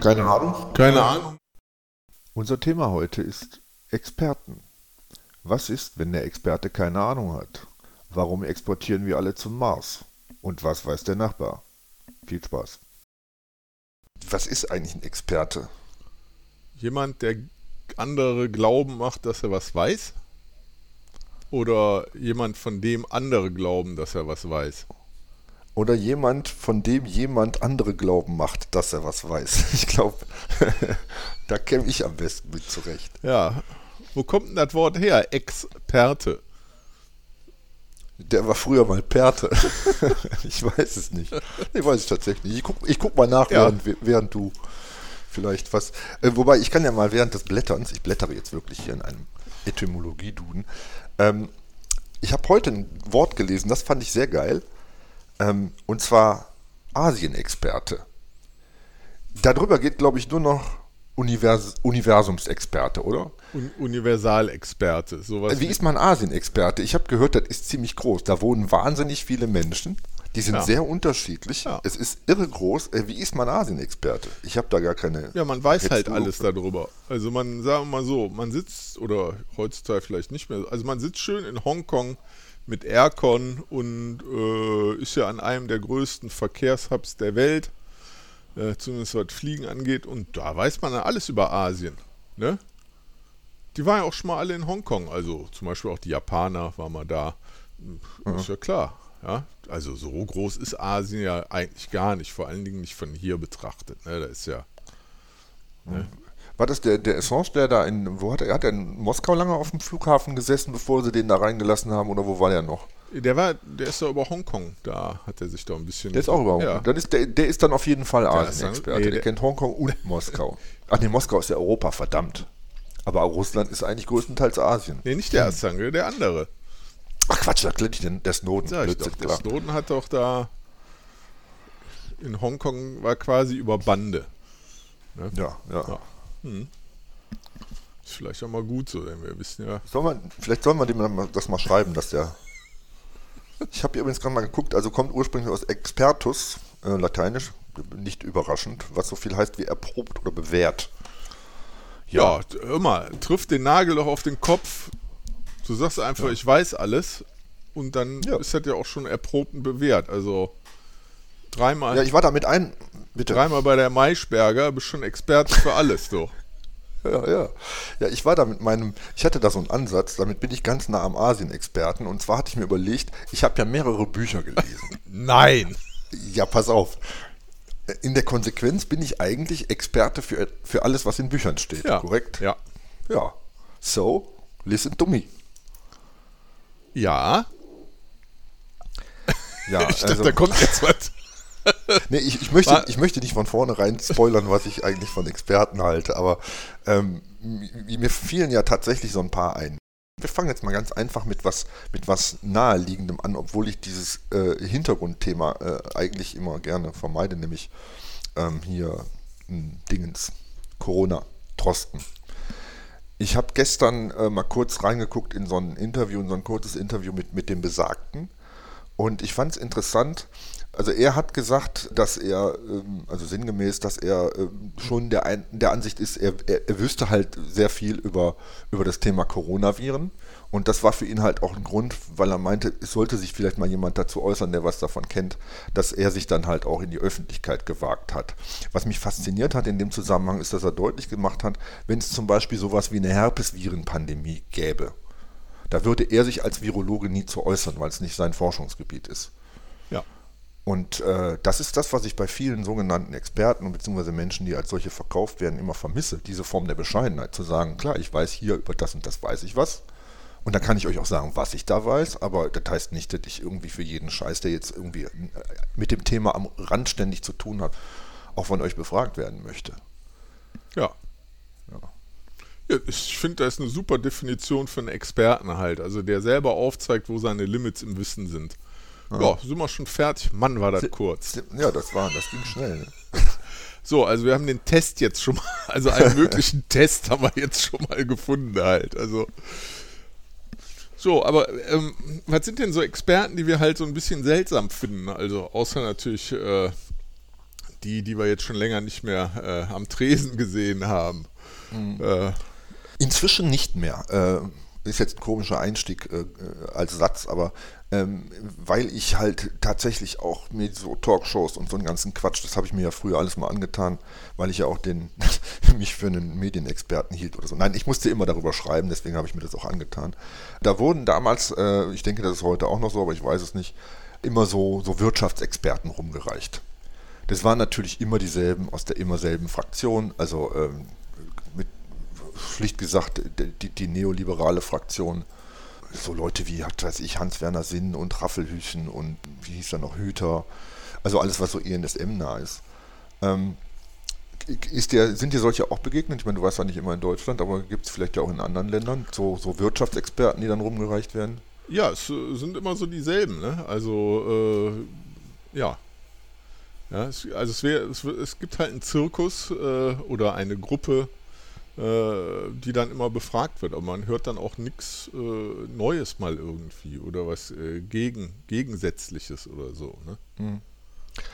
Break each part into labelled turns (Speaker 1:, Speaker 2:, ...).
Speaker 1: Keine Ahnung.
Speaker 2: Keine Ahnung.
Speaker 1: Unser Thema heute ist Experten. Was ist, wenn der Experte keine Ahnung hat? Warum exportieren wir alle zum Mars? Und was weiß der Nachbar? Viel Spaß. Was ist eigentlich ein Experte?
Speaker 2: Jemand, der andere glauben macht, dass er was weiß? Oder jemand, von dem andere glauben, dass er was weiß?
Speaker 1: Oder jemand, von dem jemand andere glauben macht, dass er was weiß. Ich glaube, da käme ich am besten mit zurecht.
Speaker 2: Ja. Wo kommt denn das Wort her? Experte.
Speaker 1: Der war früher mal Perte. ich weiß es nicht. Ich weiß es tatsächlich nicht. Ich guck, ich guck mal nach,
Speaker 2: Ja.
Speaker 1: während, während du vielleicht was. Äh, wobei, ich kann ja mal während des Blätterns, ich blättere jetzt wirklich hier in einem Etymologie-Duden. Ähm, ich habe heute ein Wort gelesen, das fand ich sehr geil. Ähm, und zwar Asienexperte. Darüber geht, glaube ich, nur noch Univers Universumsexperte, oder?
Speaker 2: Un Universalexperte. Sowas
Speaker 1: Wie ist man Asienexperte? Ich habe gehört, das ist ziemlich groß. Da wohnen wahnsinnig viele Menschen. Die sind
Speaker 2: Ja.
Speaker 1: sehr unterschiedlich.
Speaker 2: Ja.
Speaker 1: Es ist irre groß. Äh, Wie ist man Asienexperte? Ich habe da gar keine.
Speaker 2: Ja, man weiß halt alles darüber. Also man, sagen wir mal so, man sitzt, oder heutzutage vielleicht nicht mehr, also man sitzt schön in Hongkong mit Aircon und äh, ist ja an einem der größten Verkehrshubs der Welt, äh, zumindest was Fliegen angeht, und da weiß man ja alles über Asien. Ne? Die waren ja auch schon mal alle in Hongkong, also zum Beispiel auch die Japaner waren mal da. Ist ja klar. Ja? Also so groß ist Asien ja eigentlich gar nicht, vor allen Dingen nicht von hier betrachtet. Ne? Da ist ja
Speaker 1: War das der, der Assange, der da in. Wo hat er? Hat er in Moskau lange auf dem Flughafen gesessen, bevor sie den da reingelassen haben? Oder wo war der noch?
Speaker 2: Der war, der ist ja über Hongkong, da hat er sich da ein bisschen.
Speaker 1: Der ist auch über
Speaker 2: Ja.
Speaker 1: Dann ist der, der ist dann auf jeden Fall Asienexperte.
Speaker 2: nee,
Speaker 1: der,
Speaker 2: der-
Speaker 1: kennt Hongkong und Moskau. Ach nee, Moskau ist ja Europa, verdammt. Aber Russland ist eigentlich größtenteils Asien.
Speaker 2: Nee, nicht der Assange, der andere.
Speaker 1: Ach Quatsch, natürlich, denn der Snowden.
Speaker 2: Sag ich
Speaker 1: Blödsinn,
Speaker 2: doch. Der. Snowden hat doch da in Hongkong war quasi über Bande.
Speaker 1: Ja, ja.
Speaker 2: Ja. Ist vielleicht auch mal gut so, denn wir wissen ja.
Speaker 1: Soll man, vielleicht soll man dem das mal schreiben, dass der. Ich habe übrigens gerade mal geguckt, also kommt ursprünglich aus Expertus, äh, lateinisch, nicht überraschend, was so viel heißt wie erprobt oder bewährt.
Speaker 2: Ja, hör mal, trifft den Nagel doch auf den Kopf. Du sagst einfach, ich weiß alles. Und dann
Speaker 1: Ja.
Speaker 2: ist das ja auch schon erprobt und bewährt. Also dreimal,
Speaker 1: Ja, ich war damit ein. Bitte.
Speaker 2: dreimal bei der Maischberger, bist schon Experte für alles, doch.
Speaker 1: Ja, ja. Ja, ich war da mit meinem, ich hatte da so einen Ansatz, damit bin ich ganz nah am Asien-Experten. Und zwar hatte ich mir überlegt, ich habe ja mehrere Bücher gelesen.
Speaker 2: Nein!
Speaker 1: ja, pass auf. In der Konsequenz bin ich eigentlich Experte für, für alles, was in Büchern steht,
Speaker 2: Ja.
Speaker 1: korrekt?
Speaker 2: Ja.
Speaker 1: Ja. So, listen to me.
Speaker 2: Ja,
Speaker 1: Ja,
Speaker 2: ich dachte,
Speaker 1: also,
Speaker 2: da kommt jetzt was.
Speaker 1: Nee, ich, ich, möchte, ich möchte nicht von vornherein spoilern, was ich eigentlich von Experten halte, aber ähm, mir fielen ja tatsächlich so ein paar ein. Wir fangen jetzt mal ganz einfach mit was, mit was Naheliegendem an, obwohl ich dieses äh, Hintergrundthema äh, eigentlich immer gerne vermeide, nämlich ähm, hier m, Dingens, Corona, Trosten. Ich habe gestern äh, mal kurz reingeguckt in so ein Interview, in so ein kurzes Interview mit, mit dem Besagten. Und ich fand es interessant, also er hat gesagt, dass er, ähm, also sinngemäß, dass er ähm, schon der, der Ansicht ist, er, er, er wüsste halt sehr viel über, über das Thema Coronaviren. Und das war für ihn halt auch ein Grund, weil er meinte, es sollte sich vielleicht mal jemand dazu äußern, der was davon kennt, dass er sich dann halt auch in die Öffentlichkeit gewagt hat. Was mich fasziniert hat in dem Zusammenhang ist, dass er deutlich gemacht hat, wenn es zum Beispiel sowas wie eine Herpesvirenpandemie gäbe, da würde er sich als Virologe nie zu äußern, weil es nicht sein Forschungsgebiet ist.
Speaker 2: Ja.
Speaker 1: Und äh, das ist das, was ich bei vielen sogenannten Experten bzw. Menschen, die als solche verkauft werden, immer vermisse. Diese Form der Bescheidenheit, zu sagen, klar, ich weiß hier über das und das weiß ich was. Und dann kann ich euch auch sagen, was ich da weiß, aber das heißt nicht, dass ich irgendwie für jeden Scheiß, der jetzt irgendwie äh, mit dem Thema am Rand ständig zu tun hat, auch von euch befragt werden möchte.
Speaker 2: Ja.
Speaker 1: Ja.
Speaker 2: Ja, ich finde, das ist eine super Definition für einen Experten halt. Also der selber aufzeigt, wo seine Limits im Wissen sind. Ja, sind wir schon fertig. Mann, war das kurz.
Speaker 1: Ja, das war, das ging schnell. Ne?
Speaker 2: So, also wir haben den Test jetzt schon mal, also einen möglichen Test haben wir jetzt schon mal gefunden halt. Also so, aber ähm, was sind denn so Experten, die wir halt so ein bisschen seltsam finden? Also außer natürlich äh, die, die wir jetzt schon länger nicht mehr äh, am Tresen gesehen haben. Mhm. Äh,
Speaker 1: Inzwischen nicht mehr. Äh, ist jetzt ein komischer Einstieg äh, als Satz, aber ähm, weil ich halt tatsächlich auch mit so Talkshows und so einen ganzen Quatsch, das habe ich mir ja früher alles mal angetan, weil ich ja auch den mich für einen Medienexperten hielt oder so. Nein, ich musste immer darüber schreiben, deswegen habe ich mir das auch angetan. Da wurden damals, äh, ich denke, das ist heute auch noch so, aber ich weiß es nicht, immer so, so Wirtschaftsexperten rumgereicht. Das waren natürlich immer dieselben aus der immer selben Fraktion, also ähm, schlicht gesagt die, die neoliberale Fraktion so Leute wie, weiß ich, Hans-Werner Sinn und Raffelhüchen und wie hieß er noch, Hüter. Also alles, was so ENSM nah ist. Ähm, ist der, sind dir solche auch begegnet? Ich meine, du warst ja nicht immer in Deutschland, aber gibt es vielleicht ja auch in anderen Ländern so, so Wirtschaftsexperten, die dann rumgereicht werden?
Speaker 2: Ja, es äh, sind immer so dieselben. Ne? Also, äh, ja. ja es, also es, wär, es, es, gibt halt einen Zirkus äh, oder eine Gruppe die dann immer befragt wird. Aber man hört dann auch nichts äh, Neues mal irgendwie oder was äh, gegen, Gegensätzliches oder so. Ne? Mhm.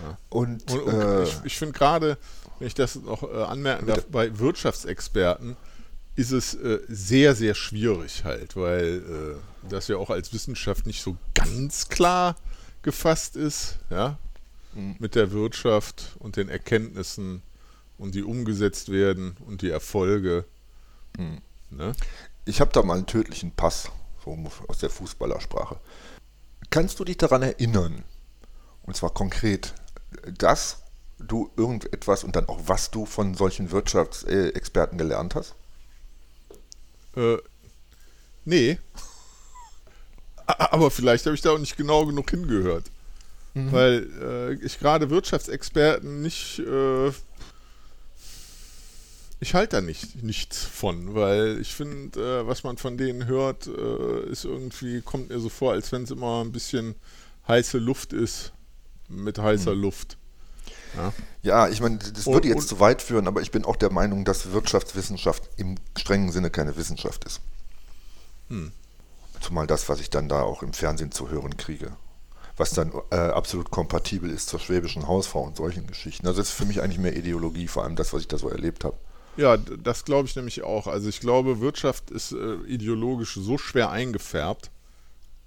Speaker 2: Ja. Und, und, und äh, ich, ich finde gerade, wenn ich das noch äh, anmerken darf, bei Wirtschaftsexperten ist es äh, sehr, sehr schwierig halt, weil das ja auch als Wissenschaft nicht so ganz klar gefasst ist, ja, mhm. mit der Wirtschaft und den Erkenntnissen und die umgesetzt werden und die Erfolge.
Speaker 1: Hm. Ne? Ich habe da mal einen tödlichen Pass, so aus der Fußballersprache. Kannst du dich daran erinnern, und zwar konkret, dass du irgendetwas und dann auch was du von solchen Wirtschaftsexperten gelernt hast?
Speaker 2: Äh, nee. Aber vielleicht habe ich da auch nicht genau genug hingehört. Mhm. Weil äh, ich gerade Wirtschaftsexperten nicht äh, ich halte da nicht, nichts von, weil ich finde, äh, was man von denen hört, äh, ist irgendwie, kommt mir so vor, als wenn es immer ein bisschen heiße Luft ist mit heißer hm. Luft.
Speaker 1: Ja, ja ich meine, das würde jetzt zu weit führen, aber ich bin auch der Meinung, dass Wirtschaftswissenschaft im strengen Sinne keine Wissenschaft ist. Hm. Zumal das, was ich dann da auch im Fernsehen zu hören kriege was dann äh, absolut kompatibel ist zur schwäbischen Hausfrau und solchen Geschichten. Also das ist für mich eigentlich mehr Ideologie, vor allem das, was ich da so erlebt habe.
Speaker 2: Ja, das glaube ich nämlich auch. Also ich glaube, Wirtschaft ist äh, ideologisch so schwer eingefärbt.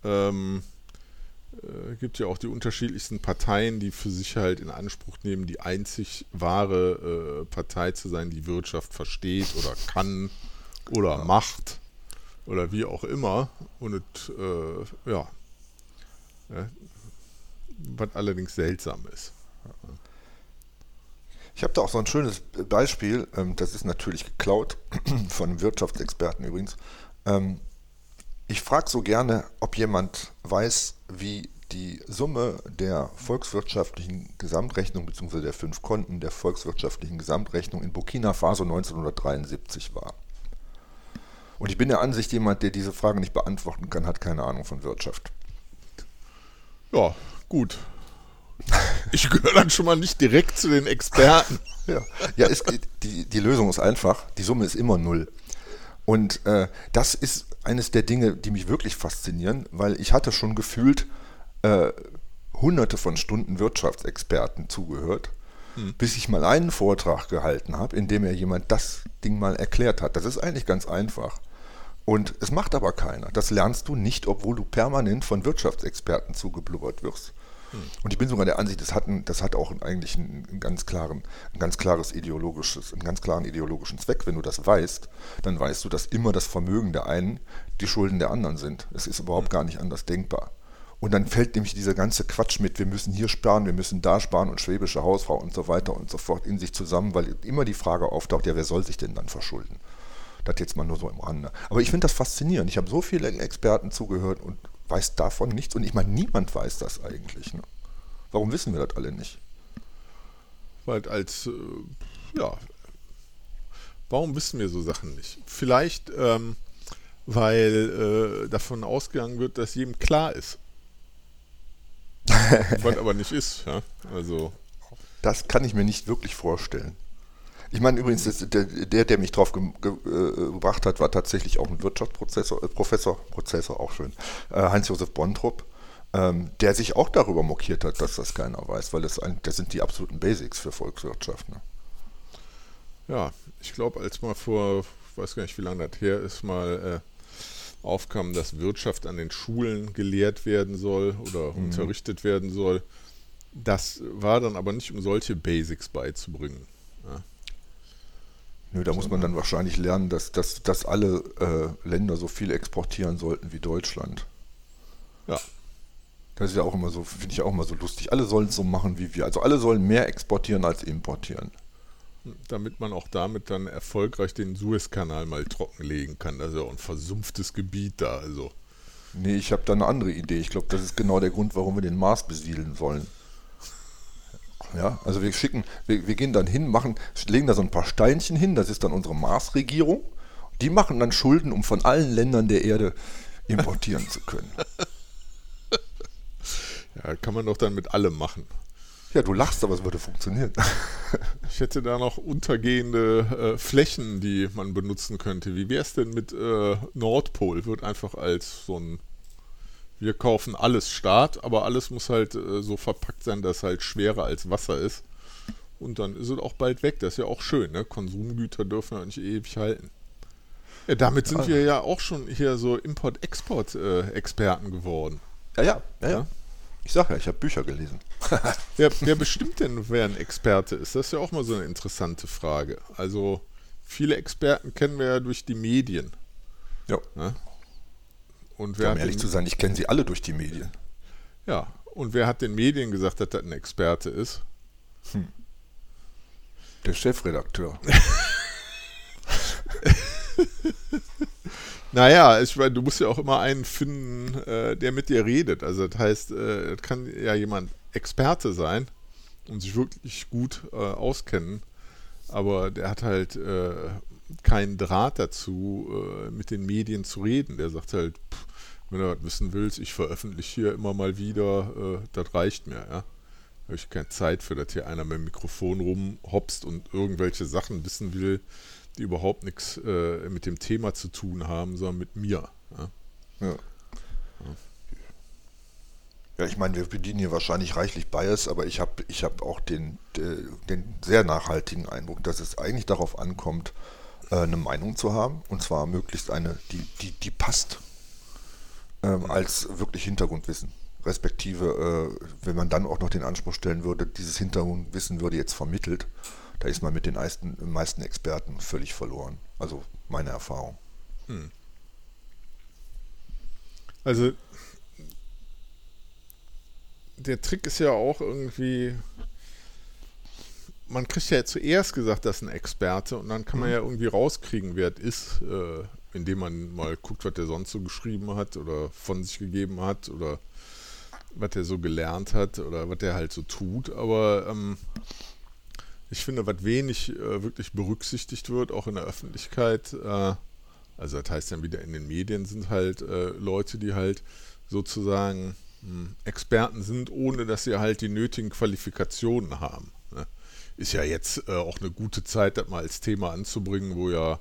Speaker 2: Ähm, äh, gibt ja auch die unterschiedlichsten Parteien, die für sich halt in Anspruch nehmen, die einzig wahre äh, Partei zu sein, die Wirtschaft versteht oder kann oder ja. macht oder wie auch immer. Und äh, ja, was allerdings seltsam ist.
Speaker 1: Ich habe da auch so ein schönes Beispiel, ähm, das ist natürlich geklaut, von Wirtschaftsexperten übrigens. Ähm, ich frage so gerne, ob jemand weiß, wie die Summe der volkswirtschaftlichen Gesamtrechnung bzw. der fünf Konten der volkswirtschaftlichen Gesamtrechnung in Burkina Faso 1973 war. Und ich bin der Ansicht, jemand, der diese Frage nicht beantworten kann, hat keine Ahnung von Wirtschaft.
Speaker 2: Ja, gut. Ich gehöre dann schon mal nicht direkt zu den Experten.
Speaker 1: Ja, ja es, die, die Lösung ist einfach. Die Summe ist immer null. Und äh, das ist eines der Dinge, die mich wirklich faszinieren, weil ich hatte schon gefühlt äh, hunderte von Stunden Wirtschaftsexperten zugehört, hm. bis ich mal einen Vortrag gehalten habe, in dem mir jemand das Ding mal erklärt hat. Das ist eigentlich ganz einfach. Und es macht aber keiner. Das lernst du nicht, obwohl du permanent von Wirtschaftsexperten zugeblubbert wirst. Und ich bin sogar der Ansicht, das hat, ein, das hat auch eigentlich einen, ganz klaren, ein ganz klares ideologisches, einen ganz klaren ideologischen Zweck. Wenn du das weißt, dann weißt du, dass immer das Vermögen der einen die Schulden der anderen sind. Es ist überhaupt hm. gar nicht anders denkbar. Und dann fällt nämlich dieser ganze Quatsch mit, wir müssen hier sparen, wir müssen da sparen und schwäbische Hausfrau und so weiter und so fort in sich zusammen, weil immer die Frage auftaucht, ja, wer soll sich denn dann verschulden? Das jetzt mal nur so im Rande. Aber ich finde das faszinierend. Ich habe so viele Experten zugehört und weiß davon nichts. Und ich meine, niemand weiß das eigentlich. Ne? Warum wissen wir das alle nicht?
Speaker 2: Weil als, äh, ja, warum wissen wir so Sachen nicht? Vielleicht, ähm, weil äh, davon ausgegangen wird, dass jedem klar ist. Was aber nicht ist. Ja? Also.
Speaker 1: Das kann ich mir nicht wirklich vorstellen. Ich meine übrigens, der, der, der mich drauf ge, ge, äh, gebracht hat, war tatsächlich auch ein Wirtschaftsprofessor, äh, Professor, Prozessor auch schön, äh, Heinz-Josef Bontrup. ähm, der sich auch darüber mokiert hat, dass das keiner weiß, weil das, ein, das sind die absoluten Basics für Volkswirtschaft. Ne?
Speaker 2: Ja, ich glaube, als mal vor, ich weiß gar nicht, wie lange das her ist, mal äh, aufkam, dass Wirtschaft an den Schulen gelehrt werden soll oder mhm. unterrichtet werden soll, das war dann aber nicht, um solche Basics beizubringen.
Speaker 1: Nö, da muss man dann wahrscheinlich lernen, dass, dass, dass alle äh, Länder so viel exportieren sollten wie Deutschland.
Speaker 2: Ja.
Speaker 1: Das ist ja auch immer so, finde ich auch immer so lustig. Alle sollen es so machen wie wir. Also alle sollen mehr exportieren als importieren.
Speaker 2: Damit man auch damit dann erfolgreich den Suezkanal mal trockenlegen kann. Das ist ja auch ein versumpftes Gebiet da. Also.
Speaker 1: Nee, ich habe da eine andere Idee. Ich glaube, das ist genau der Grund, warum wir den Mars besiedeln sollen. Ja, also wir schicken, wir, wir gehen dann hin, machen, legen da so ein paar Steinchen hin, das ist dann unsere Mars-Regierung. Die machen dann Schulden, um von allen Ländern der Erde importieren zu können.
Speaker 2: Ja, kann man doch dann mit allem machen.
Speaker 1: Ja, du lachst, aber es würde funktionieren.
Speaker 2: Ich hätte da noch untergehende äh, Flächen, die man benutzen könnte. Wie wäre es denn mit äh, Nordpol? Wird einfach als so ein wir kaufen alles Start, aber alles muss halt äh, so verpackt sein, dass es halt schwerer als Wasser ist. Und dann ist es auch bald weg. Das ist ja auch schön. Ne? Konsumgüter dürfen ja nicht ewig halten. Ja, damit sind wir ja auch schon hier so Import-Export-Experten äh, geworden.
Speaker 1: Ja, ja, ja, ja. Ich sag ja, ich habe Bücher gelesen.
Speaker 2: wer, wer bestimmt denn, wer ein Experte ist? Das ist ja auch mal so eine interessante Frage. Also, viele Experten kennen wir ja durch die Medien.
Speaker 1: Ja. Ne? Und wer um ehrlich den, zu sein, ich kenne sie alle durch die Medien.
Speaker 2: Ja, und wer hat den Medien gesagt, dass das ein Experte ist? Hm.
Speaker 1: Der Chefredakteur.
Speaker 2: naja, ich meine, du musst ja auch immer einen finden, äh, der mit dir redet. Also das heißt, äh, das kann ja jemand Experte sein und sich wirklich gut äh, auskennen, aber der hat halt äh, keinen Draht dazu, äh, mit den Medien zu reden. Der sagt halt, pff, wenn du was wissen willst, ich veröffentliche hier immer mal wieder, äh, das reicht mir, ja. Habe ich keine Zeit für, dass hier einer mit dem Mikrofon rumhopst und irgendwelche Sachen wissen will, die überhaupt nichts äh, mit dem Thema zu tun haben, sondern mit mir. Ja.
Speaker 1: ja. Ja, ich meine, wir bedienen hier wahrscheinlich reichlich Bias, aber ich habe ich hab auch den, den sehr nachhaltigen Eindruck, dass es eigentlich darauf ankommt, äh, eine Meinung zu haben, und zwar möglichst eine, die, die, die passt ähm, als wirklich Hintergrundwissen. Respektive, äh, wenn man dann auch noch den Anspruch stellen würde, dieses Hintergrundwissen würde jetzt vermittelt, da ist man mit den meisten, meisten Experten völlig verloren. Also meine Erfahrung. Hm.
Speaker 2: Also der Trick ist ja auch irgendwie, man kriegt ja zuerst gesagt, dass ein Experte und dann kann man mhm. ja irgendwie rauskriegen, wer es ist. Indem man mal guckt, was der sonst so geschrieben hat oder von sich gegeben hat oder was er so gelernt hat oder was er halt so tut. Aber ähm, ich finde, was wenig äh, wirklich berücksichtigt wird, auch in der Öffentlichkeit, äh, also das heißt dann wieder in den Medien, sind halt äh, Leute, die halt sozusagen mh, hm, Experten sind, ohne dass sie halt die nötigen Qualifikationen haben. Ne? Ist ja jetzt äh, auch eine gute Zeit, das mal als Thema anzubringen, wo ja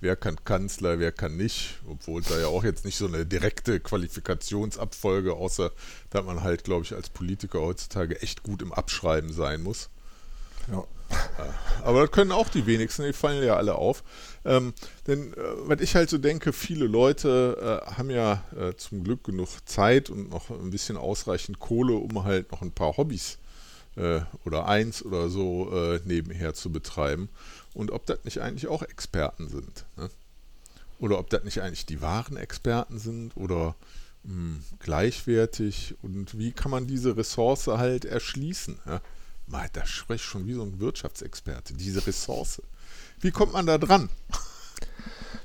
Speaker 2: wer kann Kanzler, wer kann nicht, obwohl da ja auch jetzt nicht so eine direkte Qualifikationsabfolge, außer dass man halt, glaube ich, als Politiker heutzutage echt gut im Abschreiben sein muss. Ja. Aber das können auch die wenigsten, die fallen ja alle auf. Ähm, denn, äh, was ich halt so denke, viele Leute äh, haben ja äh, zum Glück genug Zeit und noch ein bisschen ausreichend Kohle, um halt noch ein paar Hobbys äh, oder eins oder so äh, nebenher zu betreiben und ob das nicht eigentlich auch Experten sind. Ne? Oder ob das nicht eigentlich die wahren Experten sind oder mh, hm, gleichwertig und wie kann man diese Ressource halt erschließen. Ja? Mal, da spreche ich schon wie so ein Wirtschaftsexperte, diese Ressource. Wie kommt man da dran?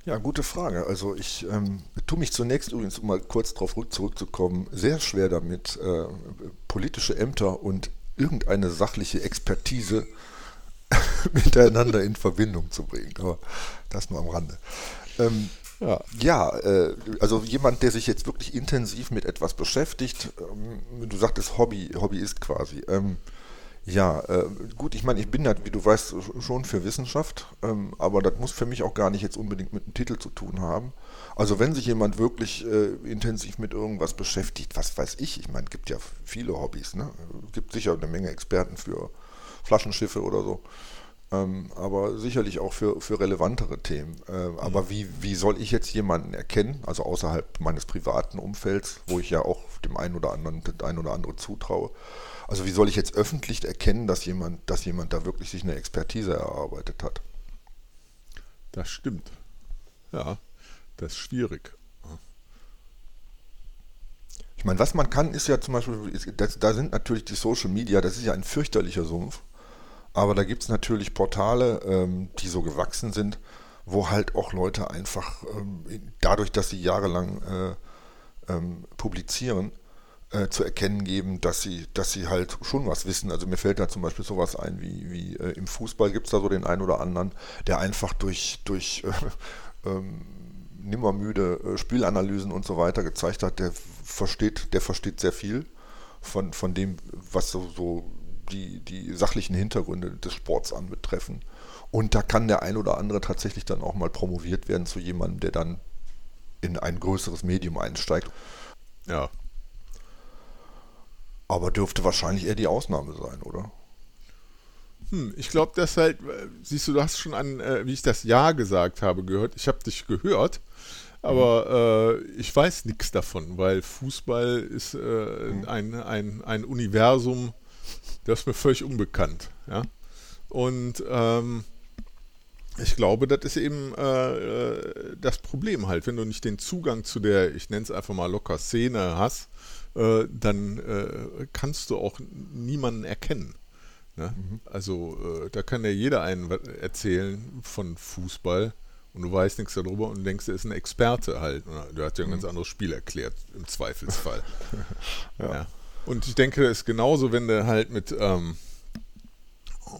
Speaker 1: Ja, gute Frage. Also ich ähm, tue mich zunächst übrigens, um mal kurz darauf zurückzukommen, sehr schwer damit, äh, politische Ämter und irgendeine sachliche Expertise miteinander in Verbindung zu bringen. Aber das nur am Rande. Ähm, ja, ja äh, also jemand, der sich jetzt wirklich intensiv mit etwas beschäftigt, ähm, du sagtest Hobby, Hobby ist quasi. Ähm, Ja, äh, gut, ich meine, ich bin ja, wie du weißt, schon für Wissenschaft, ähm, aber das muss für mich auch gar nicht jetzt unbedingt mit dem Titel zu tun haben. Also wenn sich jemand wirklich äh, intensiv mit irgendwas beschäftigt, was weiß ich, ich meine, es gibt ja viele Hobbys, ne? Es gibt sicher eine Menge Experten für Flaschenschiffe oder so, ähm, aber sicherlich auch für, für relevantere Themen. Äh, aber wie, wie soll ich jetzt jemanden erkennen, also außerhalb meines privaten Umfelds, wo ich ja auch dem einen oder anderen das ein oder andere zutraue, also wie soll ich jetzt öffentlich erkennen, dass jemand, dass jemand da wirklich sich eine Expertise erarbeitet hat?
Speaker 2: Das stimmt. Ja, das ist schwierig.
Speaker 1: Ich meine, was man kann, ist ja zum Beispiel, das, da sind natürlich die Social Media, das ist ja ein fürchterlicher Sumpf, aber da gibt es natürlich Portale, ähm, die so gewachsen sind, wo halt auch Leute einfach ähm, dadurch, dass sie jahrelang äh, ähm, publizieren, äh, zu erkennen geben, dass sie, dass sie halt schon was wissen. Also mir fällt da zum Beispiel sowas ein, wie, wie äh, im Fußball gibt es da so den einen oder anderen, der einfach durch, durch äh, ähm, nimmermüde äh, Spielanalysen und so weiter gezeigt hat, der versteht, der versteht sehr viel von, von dem, was so, so die, die sachlichen Hintergründe des Sports anbetreffen. Und da kann der ein oder andere tatsächlich dann auch mal promoviert werden zu jemandem, der dann in ein größeres Medium einsteigt.
Speaker 2: Ja,
Speaker 1: aber dürfte wahrscheinlich eher die Ausnahme sein, oder?
Speaker 2: Hm, ich glaube, das halt, äh, siehst du, du hast schon an, äh, wie ich das Ja gesagt habe, gehört. Ich habe dich gehört, aber äh, ich weiß nichts davon, weil Fußball ist äh, mhm. ein, ein, ein Universum, das ist mir völlig unbekannt. Ja? Und ähm, ich glaube, das ist eben äh, äh, das Problem halt, wenn du nicht den Zugang zu der, ich nenne es einfach mal locker Szene hast, äh, dann äh, kannst du auch niemanden erkennen. Ne? Mhm. Also äh, da kann ja jeder einen erzählen von Fußball und du weißt nichts darüber und denkst, er ist ein Experte halt. Der hat ja ein mhm. ganz anderes Spiel erklärt, im Zweifelsfall. ja. ja. Und ich denke, es ist genauso, wenn du halt mit, ähm,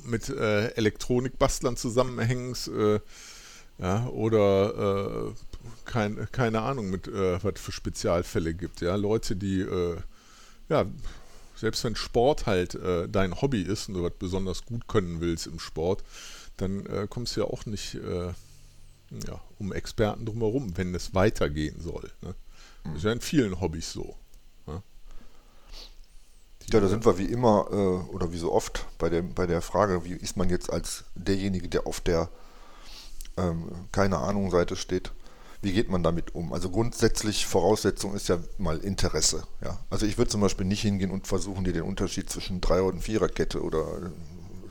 Speaker 2: mit äh, Elektronikbastlern zusammenhängst äh, ja, oder äh, kein, keine Ahnung, mit äh, was für Spezialfälle gibt. Ja, Leute, die äh, ja selbst wenn Sport halt äh, dein Hobby ist und du was besonders gut können willst im Sport, dann kommst du ja auch nicht ja, um Experten drumherum, wenn es weitergehen soll. Ne? Das ist ja in vielen Hobbys so.
Speaker 1: Ja, da sind wir wie immer äh, oder wie so oft bei der, bei der Frage, wie ist man jetzt als derjenige, der auf der ähm, keine Ahnung Seite steht, wie geht man damit um? Also grundsätzlich Voraussetzung ist ja mal Interesse. Ja? Also ich würde zum Beispiel nicht hingehen und versuchen, dir den Unterschied zwischen Dreier- und Viererkette oder äh,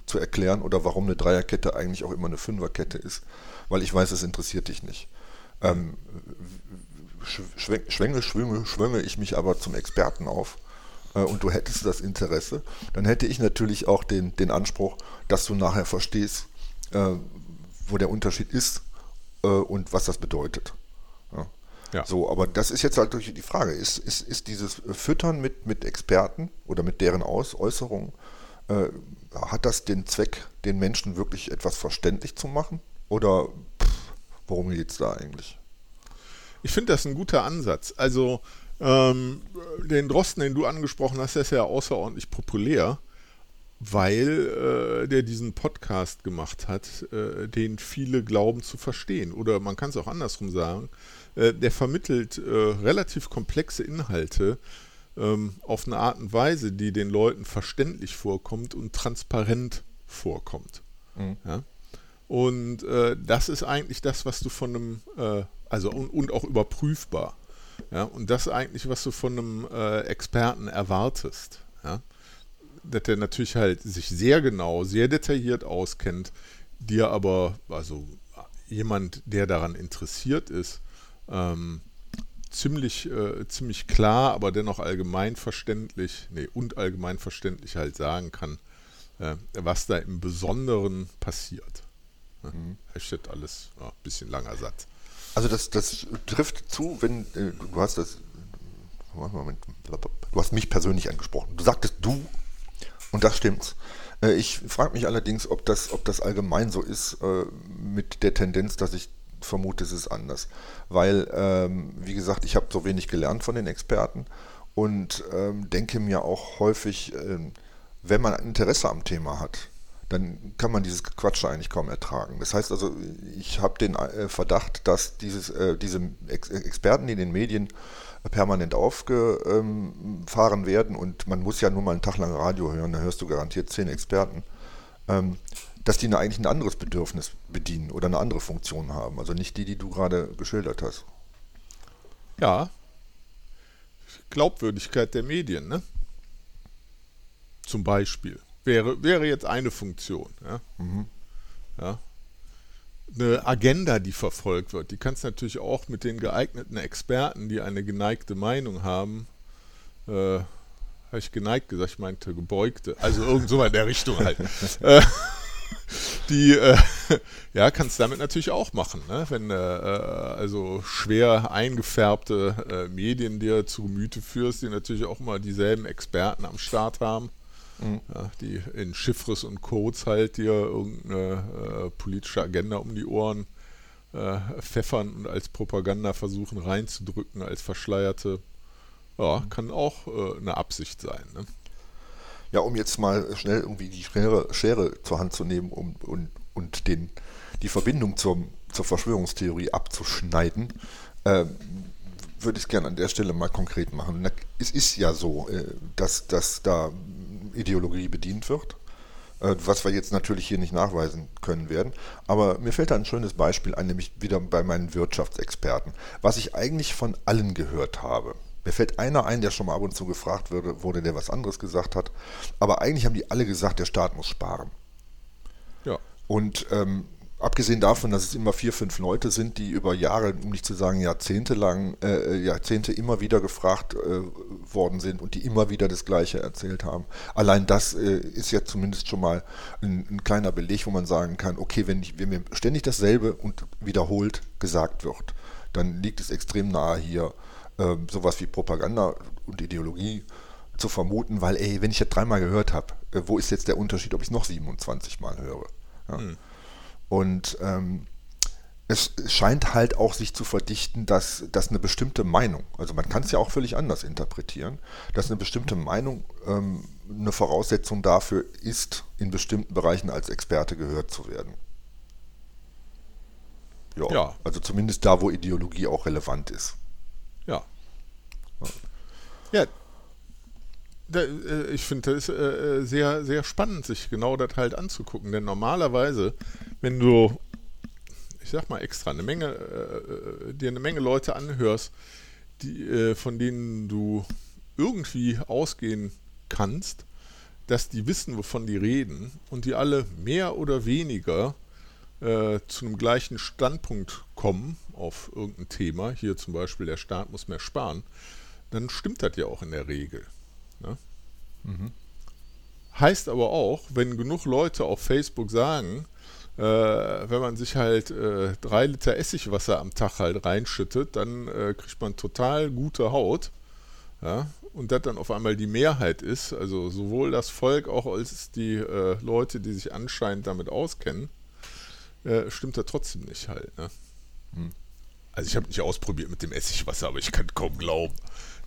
Speaker 1: zu erklären oder warum eine Dreierkette eigentlich auch immer eine Fünferkette ist, weil ich weiß, es interessiert dich nicht. Ähm, schwänge, schwünge, schwünge ich mich aber zum Experten auf und du hättest das Interesse, dann hätte ich natürlich auch den, den Anspruch, dass du nachher verstehst, äh, wo der Unterschied ist äh, und was das bedeutet. Ja. So, aber das ist jetzt halt durch die Frage, ist, ist, ist dieses Füttern mit, mit Experten oder mit deren Aus, Äußerungen, äh, hat das den Zweck, den Menschen wirklich etwas verständlich zu machen? Oder pff, worum geht es da eigentlich?
Speaker 2: Ich finde das ein guter Ansatz. Also ähm, den Drosten, den du angesprochen hast, der ist ja außerordentlich populär, weil äh, der diesen Podcast gemacht hat, äh, den viele glauben zu verstehen. Oder man kann es auch andersrum sagen, äh, der vermittelt äh, relativ komplexe Inhalte ähm, auf eine Art und Weise, die den Leuten verständlich vorkommt und transparent vorkommt. Mhm. Ja? Und äh, das ist eigentlich das, was du von einem, äh, also und, und, auch überprüfbar. Ja? Und das eigentlich, was du von einem äh, Experten erwartest. Ja? Dass der natürlich halt sich sehr genau, sehr detailliert auskennt, dir aber, also jemand, der daran interessiert ist, ähm, ziemlich, äh, ziemlich klar, aber dennoch allgemeinverständlich, nee, und allgemeinverständlich halt sagen kann, äh, was da im Besonderen passiert. Mhm. Hashtag alles, ein ja, bisschen langer Satz.
Speaker 1: Also das, das trifft zu, wenn äh, du hast das, Moment, du hast mich persönlich angesprochen. Du sagtest du und das stimmt. Äh, ich frage mich allerdings, ob das, ob das allgemein so ist äh, mit der Tendenz, dass ich vermute, es ist anders. Weil, ähm, wie gesagt, ich habe so wenig gelernt von den Experten und ähm, denke mir auch häufig, ähm, wenn man Interesse am Thema hat, dann kann man dieses Quatsch eigentlich kaum ertragen. Das heißt also, ich habe den äh, Verdacht, dass dieses, äh, diese Ex Experten, die in den Medien permanent aufgefahren werden und man muss ja nur mal einen Tag lang Radio hören, da hörst du garantiert zehn Experten, ähm, dass die eigentlich ein anderes Bedürfnis bedienen oder eine andere Funktion haben. Also nicht die, die du gerade geschildert hast.
Speaker 2: Ja. Glaubwürdigkeit der Medien, ne? Zum Beispiel. Wäre, wäre jetzt eine Funktion. Ja? Mhm. ja. Eine Agenda, die verfolgt wird, die kannst du natürlich auch mit den geeigneten Experten, die eine geneigte Meinung haben, äh, habe ich geneigt gesagt, ich meinte gebeugte, also irgend so in der Richtung halt. Äh, die, äh, ja, kannst damit natürlich auch machen, ne? wenn äh, also schwer eingefärbte äh, Medien dir zu Gemüte führst, die natürlich auch immer dieselben Experten am Start haben mhm. ja, die in Chiffres und Codes halt dir irgendeine äh, politische Agenda um die Ohren äh, pfeffern und als Propaganda versuchen reinzudrücken, als verschleierte, ja, mhm. kann auch äh, eine Absicht sein. Ne?
Speaker 1: Ja, um jetzt mal schnell irgendwie die Schere, Schere zur Hand zu nehmen um, und, und den, die Verbindung zum, zur Verschwörungstheorie abzuschneiden, ähm, würde ich es gerne an der Stelle mal konkret machen. Es ist ja so, äh, dass, dass da Ideologie bedient wird, äh, was wir jetzt natürlich hier nicht nachweisen können werden. Aber mir fällt da ein schönes Beispiel ein, nämlich wieder bei meinen Wirtschaftsexperten, was ich eigentlich von allen gehört habe. Mir fällt einer ein, der schon mal ab und zu gefragt wurde, wurde, der was anderes gesagt hat. Aber eigentlich haben die alle gesagt, der Staat muss sparen. Ja. Und ähm, abgesehen davon, dass es immer vier, fünf Leute sind, die über Jahre, um nicht zu sagen Jahrzehnte lang, äh, Jahrzehnte immer wieder gefragt äh, worden sind und die immer wieder das Gleiche erzählt haben. Allein das äh, ist ja zumindest schon mal ein, ein, kleiner Beleg, wo man sagen kann, okay, wenn, ich, wenn mir ständig dasselbe und wiederholt gesagt wird, dann liegt es extrem nahe hier, ähm, sowas wie Propaganda und Ideologie zu vermuten, weil, ey, wenn ich das dreimal gehört habe, äh, wo ist jetzt der Unterschied, ob ich es noch 27 Mal höre? Ja. Hm. Und ähm, es scheint halt auch sich zu verdichten, dass, dass eine bestimmte Meinung, also man kann es ja auch völlig anders interpretieren, dass eine bestimmte Meinung ähm, eine Voraussetzung dafür ist, in bestimmten Bereichen als Experte gehört zu werden. Ja, ja. Also zumindest da, wo Ideologie auch relevant ist.
Speaker 2: Ja. Ja, ich finde das äh, äh, sehr, sehr spannend, sich genau das halt anzugucken. Denn normalerweise, wenn du, ich sag mal extra, eine Menge, dir eine Menge Leute anhörst, die, von denen du irgendwie ausgehen kannst, dass die wissen, wovon die reden und die alle mehr oder weniger äh, zu einem gleichen Standpunkt kommen auf irgendein Thema, hier zum Beispiel der Staat muss mehr sparen, dann stimmt das ja auch in der Regel. Ne? Mhm. Heißt aber auch, wenn genug Leute auf Facebook sagen, äh, wenn man sich halt äh, drei Liter Essigwasser am Tag halt reinschüttet, dann äh, kriegt man total gute Haut. Ja? Und das dann auf einmal die Mehrheit ist, also sowohl das Volk auch als die äh, Leute, die sich anscheinend damit auskennen, äh, stimmt da trotzdem nicht halt. Ne? Hm. Also ich habe nicht ausprobiert mit dem Essigwasser, aber ich kann kaum glauben.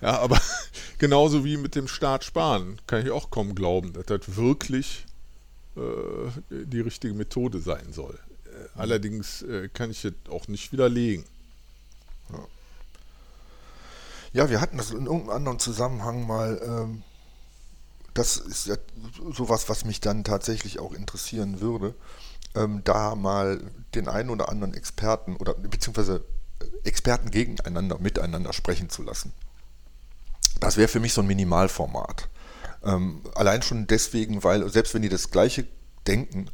Speaker 2: Ja, aber genauso wie mit dem Staat sparen, kann ich auch kaum glauben, dass das wirklich äh, die richtige Methode sein soll. Äh, allerdings äh, kann ich es auch nicht widerlegen.
Speaker 1: Ja. ja. wir hatten das in irgendeinem anderen Zusammenhang mal. Ähm, das ist ja sowas, was mich dann tatsächlich auch interessieren würde, ähm, da mal den einen oder anderen Experten oder beziehungsweise Experten gegeneinander, miteinander sprechen zu lassen. Das wäre für mich so ein Minimalformat. Ähm, allein schon deswegen, weil selbst wenn die das gleiche denken,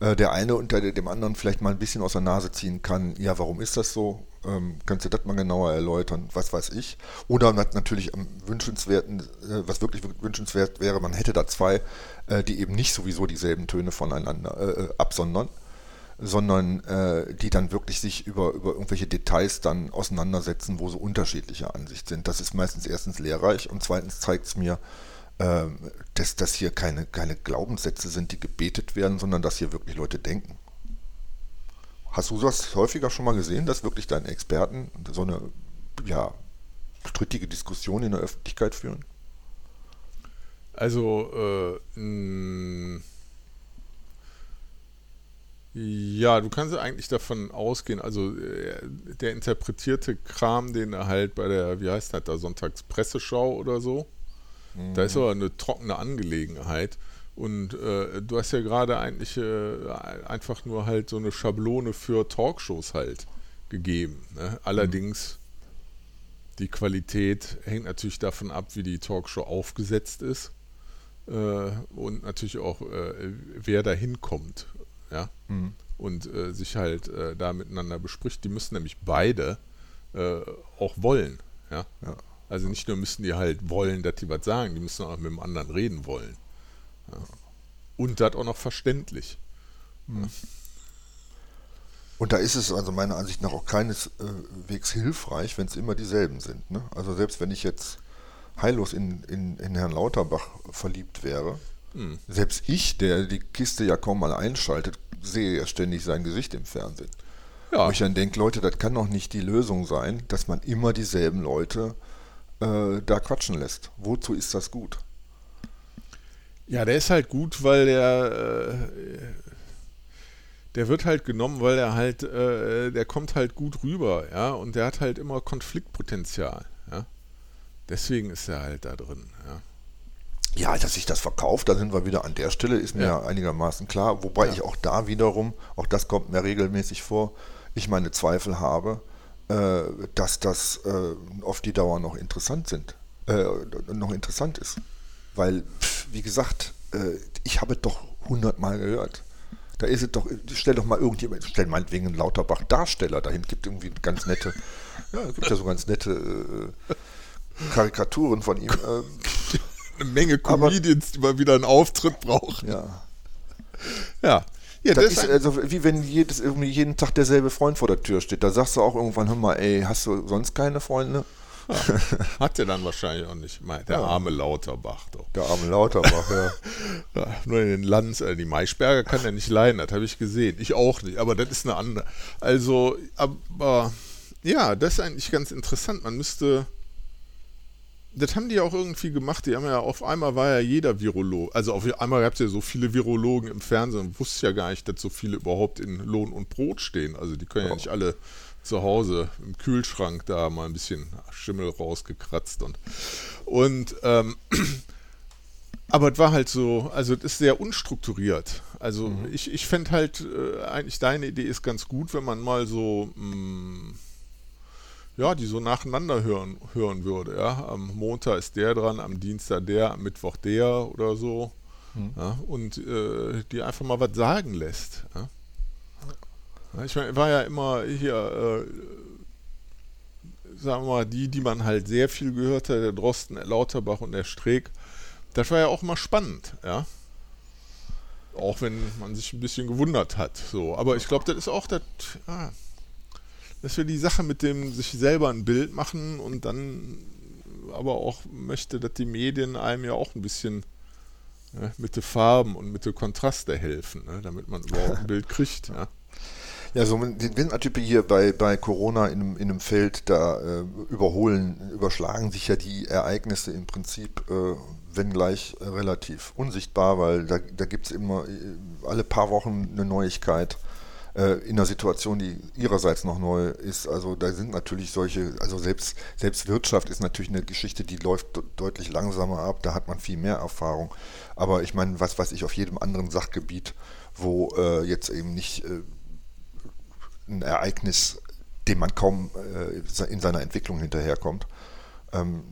Speaker 1: äh, der eine unter dem anderen vielleicht mal ein bisschen aus der Nase ziehen kann, ja, warum ist das so? Ähm, kannst du das mal genauer erläutern? Was weiß ich? Oder natürlich am wünschenswerten, äh, was wirklich wünschenswert wäre, man hätte da zwei, äh, die eben nicht sowieso dieselben Töne voneinander äh, äh absondern sondern äh, die dann wirklich sich über, über irgendwelche Details dann auseinandersetzen, wo so unterschiedliche Ansicht sind. Das ist meistens erstens lehrreich und zweitens zeigt es mir, äh, dass das hier keine, keine Glaubenssätze sind, die gebetet werden, sondern dass hier wirklich Leute denken. Hast du das häufiger schon mal gesehen, dass wirklich deine Experten so eine ja, strittige Diskussion in der Öffentlichkeit führen?
Speaker 2: Also, äh, ja, du kannst eigentlich davon ausgehen, also äh, der interpretierte Kram, den er halt bei der, wie heißt das da, Sonntagspresseschau oder so, mhm. da ist aber eine trockene Angelegenheit. Und äh, du hast ja gerade eigentlich äh, einfach nur halt so eine Schablone für Talkshows halt gegeben. Ne? Allerdings, mhm. die Qualität hängt natürlich davon ab, wie die Talkshow aufgesetzt ist. Äh, und natürlich auch, äh, wer da hinkommt ja, mhm. und äh, sich halt äh, da miteinander bespricht. Die müssen nämlich beide äh, auch wollen, ja? ja? Also nicht nur müssen die halt wollen, dass die was sagen, die müssen auch mit dem anderen reden wollen. Ja. Und das auch noch verständlich. Mhm.
Speaker 1: Und da ist es also meiner Ansicht nach auch keineswegs hilfreich, wenn es immer dieselben sind. Ne? Also selbst wenn ich jetzt heillos in, in, in Herrn Lauterbach verliebt wäre, hm. Selbst ich, der die Kiste ja kaum mal einschaltet, sehe ja ständig sein Gesicht im Fernsehen. Ja. Wo ich dann denke, Leute, das kann doch nicht die Lösung sein, dass man immer dieselben Leute äh, da quatschen lässt. Wozu ist das gut?
Speaker 2: Ja, der ist halt gut, weil der, äh, der wird halt genommen, weil er halt, äh, der kommt halt gut rüber, ja, und der hat halt immer Konfliktpotenzial, ja. Deswegen ist er halt da drin, ja.
Speaker 1: Ja, dass sich das verkauft, da sind wir wieder an der Stelle, ist mir ja. einigermaßen klar. Wobei ja. ich auch da wiederum, auch das kommt mir regelmäßig vor, ich meine Zweifel habe, äh, dass das äh, auf die Dauer noch interessant sind, äh, noch interessant ist. Weil, pff, wie gesagt, äh, ich habe es doch hundertmal gehört. Da ist es doch, stell doch mal irgendjemand, stell meinetwegen einen Lauterbach Darsteller dahin, gibt irgendwie ganz nette, ja, gibt ja so ganz nette äh, Karikaturen von ihm.
Speaker 2: Eine Menge Comedians, Aber, die mal wieder einen Auftritt brauchen.
Speaker 1: Ja.
Speaker 2: Ja.
Speaker 1: Ja, das, das ist also wie wenn jedes, irgendwie jeden Tag derselbe Freund vor der Tür steht. Da sagst du auch irgendwann, hör mal, ey, hast du sonst keine Freunde?
Speaker 2: Ja, hat er dann wahrscheinlich auch nicht. Der ja. arme Lauterbach doch.
Speaker 1: Der arme Lauterbach, ja.
Speaker 2: ja. Nur in den Lands, äh, die Maischberger kann er nicht leiden, das habe ich gesehen. Ich auch nicht, aber das ist eine andere. Also, aber ja, das ist eigentlich ganz interessant. Man müsste das haben die ja auch irgendwie gemacht. Die haben ja auf einmal war ja jeder Virolog. Also auf einmal gab es ja so viele Virologen im Fernsehen und wusste ja gar nicht, dass so viele überhaupt in Lohn und Brot stehen. Also die können ja nicht alle zu Hause im Kühlschrank da mal ein bisschen Schimmel rausgekratzt und und ähm, aber es war halt so, also es ist sehr unstrukturiert. Also mhm. ich, ich fände halt äh, eigentlich deine Idee ist ganz gut, wenn man mal so mh, mm, ja, die so nacheinander hören, hören würde. Ja? Am Montag ist der dran, am Dienstag der, am Mittwoch der oder so. Hm. Ja? Und äh, die einfach mal was sagen lässt. Ja? Ich meine, war ja immer hier, äh, sagen wir mal, die, die man halt sehr viel gehört hat, der Drosten, der Lauterbach und der Streeck, das war ja auch mal spannend, ja. Auch wenn man sich ein bisschen gewundert hat. So. Aber ich glaube, das ist auch das, ah, dass wir die Sache mit dem sich selber ein Bild machen und dann aber auch möchte, dass die Medien einem ja auch ein bisschen ne, mit den Farben und mit den Kontraste helfen, ne, damit man überhaupt ein Bild kriegt. Ja.
Speaker 1: Ja, so sind natürlich hier bei, bei Corona in einem, in einem Feld, da äh, überholen, überschlagen sich ja die Ereignisse im Prinzip, äh, wenn äh, relativ unsichtbar, weil da, da gibt es immer äh, alle paar Wochen eine Neuigkeit äh, in einer Situation, die ihrerseits noch neu ist. Also da sind natürlich solche, also selbst, selbst Wirtschaft ist natürlich eine Geschichte, die läuft deutlich langsamer ab, da hat man viel mehr Erfahrung. Aber ich meine, was weiß ich, auf jedem anderen Sachgebiet, wo äh, jetzt eben nicht äh, ein Ereignis, dem man kaum äh, in seiner Entwicklung hinterherkommt, ähm,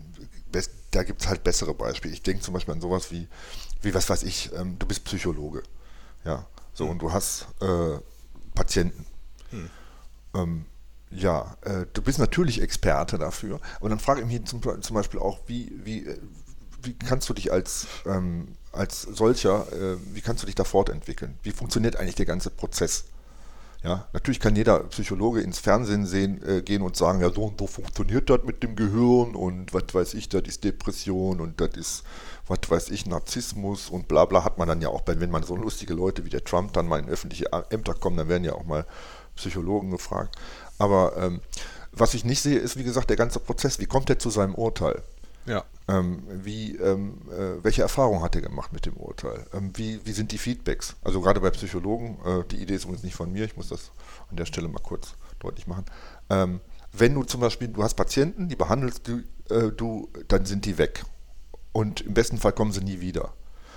Speaker 1: da gibt es halt bessere Beispiele. Ich denke zum Beispiel an sowas wie, wie was weiß ich, ähm, du bist Psychologe. Ja, so, und du hast äh, Patienten. Hm. Ähm, ja, äh, du bist natürlich Experte dafür, aber dann frage ich mich zum, zum Beispiel auch, wie, wie, äh, wie kannst du dich als, ähm, als solcher, äh, wie kannst du dich da fortentwickeln? Wie funktioniert eigentlich der ganze Prozess? Ja, natürlich kann jeder Psychologe ins Fernsehen sehen, äh, gehen und sagen, ja, so und so funktioniert das mit dem Gehirn und was weiß ich, das ist Depression und das ist, was weiß ich, Narzissmus und bla bla hat man dann ja auch, wenn man so lustige Leute wie der Trump dann mal in öffentliche Ämter kommen, dann werden ja auch mal Psychologen gefragt. Aber ähm, was ich nicht sehe, ist, wie gesagt, der ganze Prozess. Wie kommt er zu seinem Urteil? Ja. Ähm, wie, ähm, äh, welche Erfahrung hat er gemacht mit dem Urteil? Ähm, wie, wie sind die Feedbacks? Also gerade bei Psychologen, äh, die Idee ist übrigens nicht von mir, ich muss das an der Stelle mal kurz deutlich machen. Ähm, wenn du zum Beispiel, du hast Patienten, die behandelst du, äh, du, dann sind die weg. Und im besten Fall kommen sie nie wieder.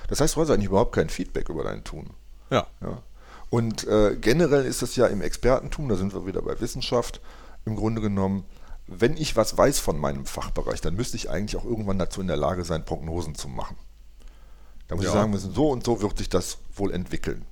Speaker 1: Das heißt, du hast eigentlich überhaupt kein Feedback über dein Tun.
Speaker 2: Ja.
Speaker 1: ja. Und äh, generell ist es ja im Expertentum, da sind wir wieder bei Wissenschaft, im Grunde genommen, wenn ich was weiß von meinem Fachbereich, dann müsste ich eigentlich auch irgendwann dazu in der Lage sein, Prognosen zu machen. Da muss ja. ich sagen müssen, so und so wird sich das wohl entwickeln.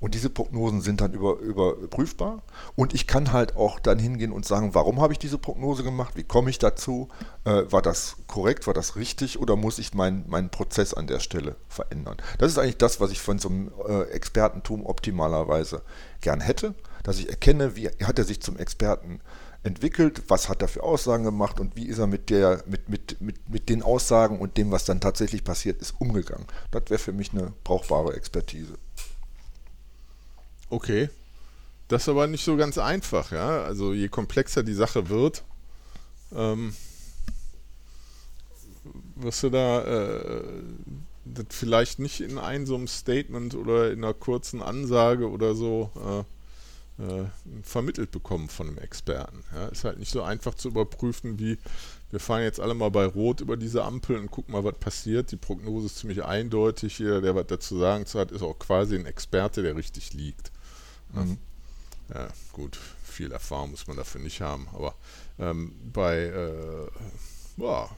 Speaker 1: Und diese Prognosen sind dann über, überprüfbar. Und ich kann halt auch dann hingehen und sagen, warum habe ich diese Prognose gemacht? Wie komme ich dazu? Äh, war das korrekt? War das richtig? Oder muss ich meinen mein Prozess an der Stelle verändern? Das ist eigentlich das, was ich von so einem äh, Expertentum optimalerweise gern hätte. Dass ich erkenne, wie hat er sich zum Experten entwickelt, was hat er für Aussagen gemacht und wie ist er mit, der, mit, mit, mit, mit den Aussagen und dem, was dann tatsächlich passiert ist, umgegangen. Das wäre für mich eine brauchbare Expertise.
Speaker 2: Okay. Das ist aber nicht so ganz einfach, ja. Also je komplexer die Sache wird, ähm, wirst du da äh, das vielleicht nicht in einem so einem Statement oder in einer kurzen Ansage oder so äh, äh, vermittelt bekommen von einem Experten. Ja. Ist halt nicht so einfach zu überprüfen, wie wir fahren jetzt alle mal bei Rot über diese Ampel und gucken mal, was passiert. Die Prognose ist ziemlich eindeutig. Jeder, der was dazu sagen hat, ist auch quasi ein Experte, der richtig liegt. Mhm. Ja, gut, viel Erfahrung muss man dafür nicht haben, aber ähm, bei, äh, boah,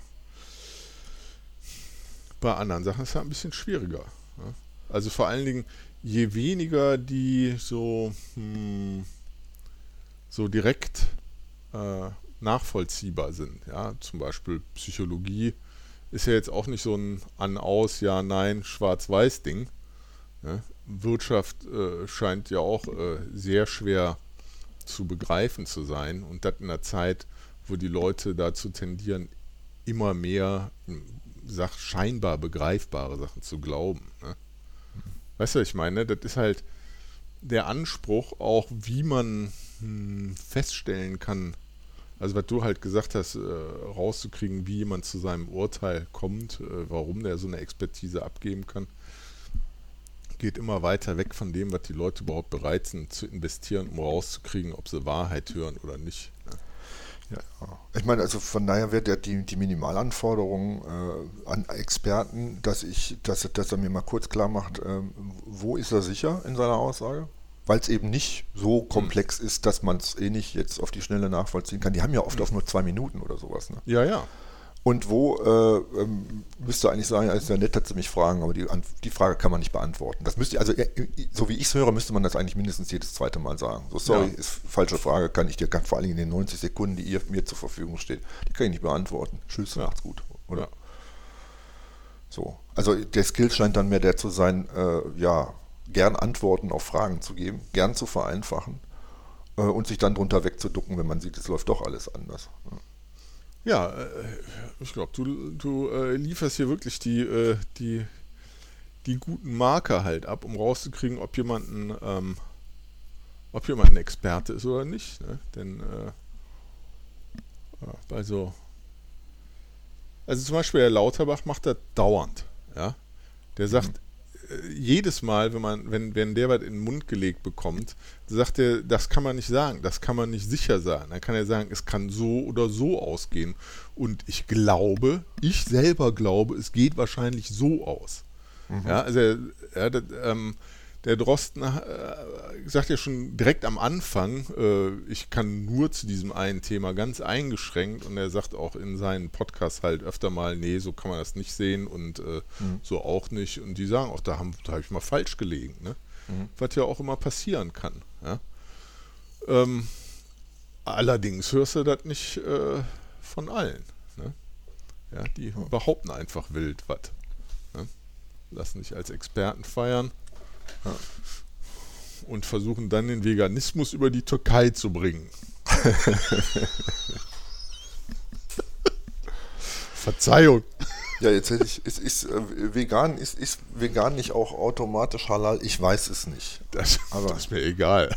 Speaker 2: bei anderen Sachen ist es ja ein bisschen schwieriger. Ja? Also vor allen Dingen, je weniger die so, hm, so direkt äh, nachvollziehbar sind, ja, zum Beispiel Psychologie ist ja jetzt auch nicht so ein An-Aus, Ja, Nein, Schwarz-Weiß-Ding. Ja? Wirtschaft äh, scheint ja auch äh, sehr schwer zu begreifen zu sein und das in einer Zeit, wo die Leute dazu tendieren, immer mehr hm, sag, scheinbar begreifbare Sachen zu glauben. Ne? Weißt du, was ich meine? Das ist halt der Anspruch auch, wie man hm, feststellen kann, also was du halt gesagt hast, äh, rauszukriegen, wie jemand zu seinem Urteil kommt, äh, warum der so eine Expertise abgeben kann geht immer weiter weg von dem, was die Leute überhaupt bereit sind zu investieren, um rauszukriegen, ob sie Wahrheit hören oder nicht. Ne?
Speaker 1: Ja, ich meine, also von daher wird ja die, die Minimalanforderung äh, an Experten, dass ich, dass, dass er mir mal kurz klar macht, äh, wo ist er sicher in seiner Aussage? Weil es eben nicht so hm. komplex hm. ist, dass man es eh nicht jetzt auf die Schnelle nachvollziehen kann. Die haben ja oft hm. auf nur zwei Minuten oder sowas. Ne?
Speaker 2: Ja, ja.
Speaker 1: Und wo äh, ähm, müsste eigentlich sagen, es ist ja nett, dass Sie mich fragen, aber die, die Frage kann man nicht beantworten. Das müsste, also so wie ich es höre, müsste man das eigentlich mindestens jedes zweite Mal sagen. So, sorry, ja. ist falsche Frage, kann ich dir kann, vor allem in den 90 Sekunden, die ihr mir zur Verfügung steht, die kann ich nicht beantworten. Tschüss, ja. macht's gut. Oder? Ja. So. Also der Skill scheint dann mehr der zu sein, äh, ja, gern Antworten auf Fragen zu geben, gern zu vereinfachen äh, und sich dann drunter wegzuducken, wenn man sieht, es läuft doch alles anders. Ja.
Speaker 2: Ja, äh, ich glaube, du, du äh, lieferst hier wirklich die, äh, die, die guten Marker halt ab, um rauszukriegen, ob jemand ein, ähm, ob jemand ein Experte ist oder nicht. Ne? Denn äh, bei so. Also zum Beispiel der Lauterbach macht das dauernd. Ja? Der sagt, jedes Mal, wenn man, wenn, wenn der was in den Mund gelegt bekommt, sagt er, das kann man nicht sagen, das kann man nicht sicher sagen. Dann kann er sagen, es kann so oder so ausgehen. Und ich glaube, ich selber glaube, es geht wahrscheinlich so aus. Mhm. Ja, also er, das, ähm, der Drosten äh, sagt ja schon direkt am Anfang, äh, ich kann nur zu diesem einen Thema ganz eingeschränkt und er sagt auch in seinen Podcasts halt öfter mal, nee, so kann man das nicht sehen und äh, mhm. so auch nicht. Und die sagen auch, da habe da hab ich mal falsch gelegen, ne? Mhm. was ja auch immer passieren kann. Ja? Ähm, allerdings hörst du das nicht äh, von allen. Ne? Ja, die behaupten einfach wild was. Ne? Lassen sich als Experten feiern ja. Und versuchen dann den Veganismus über die Türkei zu bringen. Verzeihung.
Speaker 1: Ja, jetzt hätte ich, ist, ist, äh, vegan, ist, ist vegan nicht auch automatisch halal? Ich weiß es nicht.
Speaker 2: Das, Aber das ist mir egal.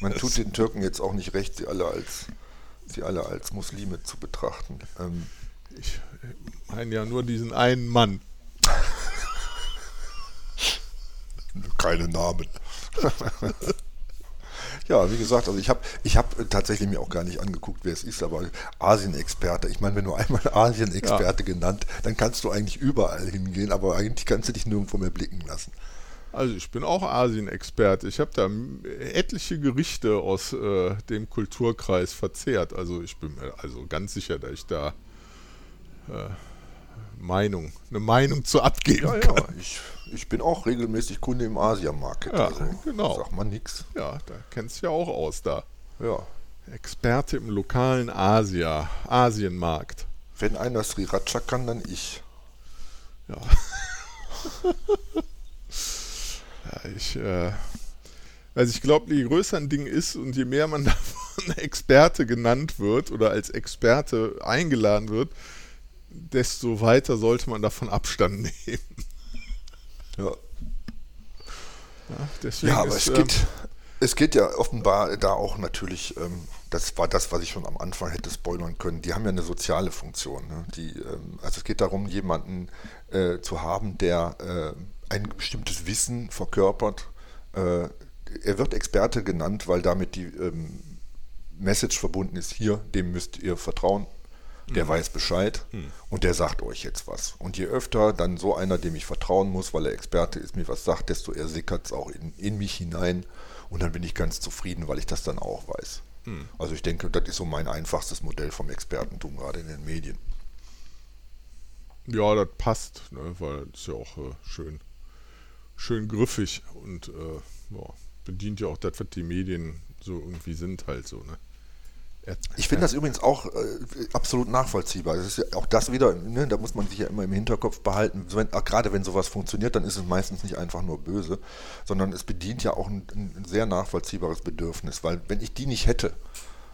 Speaker 1: Man das tut den Türken jetzt auch nicht recht, sie alle als, sie alle als Muslime zu betrachten. Ähm,
Speaker 2: ich meinen ja nur diesen einen Mann.
Speaker 1: Keine Namen. ja, wie gesagt, also ich habe ich hab tatsächlich mir auch gar nicht angeguckt, wer es ist, aber Asien-Experte. Ich meine, wenn du einmal Asien-Experte ja. genannt, dann kannst du eigentlich überall hingehen, aber eigentlich kannst du dich nirgendwo mehr blicken lassen.
Speaker 2: Also ich bin auch Asien-Experte. Ich habe da etliche Gerichte aus äh, dem Kulturkreis verzehrt. Also ich bin mir also ganz sicher, dass ich da äh, Meinung, eine Meinung zu abgeben ja, kann. Ja,
Speaker 1: ich, ich bin auch regelmäßig Kunde im Asia-Market.
Speaker 2: Ja, also, genau.
Speaker 1: Sag mal nix.
Speaker 2: Ja, da kennst du ja auch aus da.
Speaker 1: Ja.
Speaker 2: Experte im lokalen Asia, Asienmarkt.
Speaker 1: Wenn einer Sriracha kann, dann ich.
Speaker 2: Ja. ja ich, äh, also ich glaube, je größer ein Ding ist und je mehr man davon Experte genannt wird oder als Experte eingeladen wird, desto weiter sollte man davon Abstand nehmen.
Speaker 1: Ja. Ja, ja aber ist, es, geht, ähm, es geht ja offenbar da auch natürlich, ähm, das war das, was ich schon am Anfang hätte spoilern können, die haben ja eine soziale Funktion. Ne? Die, ähm, also es geht darum, jemanden äh, zu haben, der äh, ein bestimmtes Wissen verkörpert. Äh, er wird Experte genannt, weil damit die ähm, Message verbunden ist, hier, dem müsst ihr vertrauen, der mhm. weiß Bescheid mhm. und der sagt euch jetzt was. Und je öfter dann so einer, dem ich vertrauen muss, weil er Experte ist, mir was sagt, desto eher sickert es auch in, in mich hinein und dann bin ich ganz zufrieden, weil ich das dann auch weiß. Mhm. Also ich denke, das ist so mein einfachstes Modell vom Expertentum, gerade in den Medien.
Speaker 2: Ja, das passt, ne, weil ist ja auch äh, schön, schön griffig und äh, ja, bedient ja auch das, was die Medien so irgendwie sind halt so, ne?
Speaker 1: Ich finde das übrigens auch äh, absolut nachvollziehbar. Das ist ja auch das wieder, ne, da muss man sich ja immer im Hinterkopf behalten. Wenn, gerade wenn sowas funktioniert, dann ist es meistens nicht einfach nur böse, sondern es bedient ja auch ein, ein sehr nachvollziehbares Bedürfnis. Weil wenn ich die nicht hätte,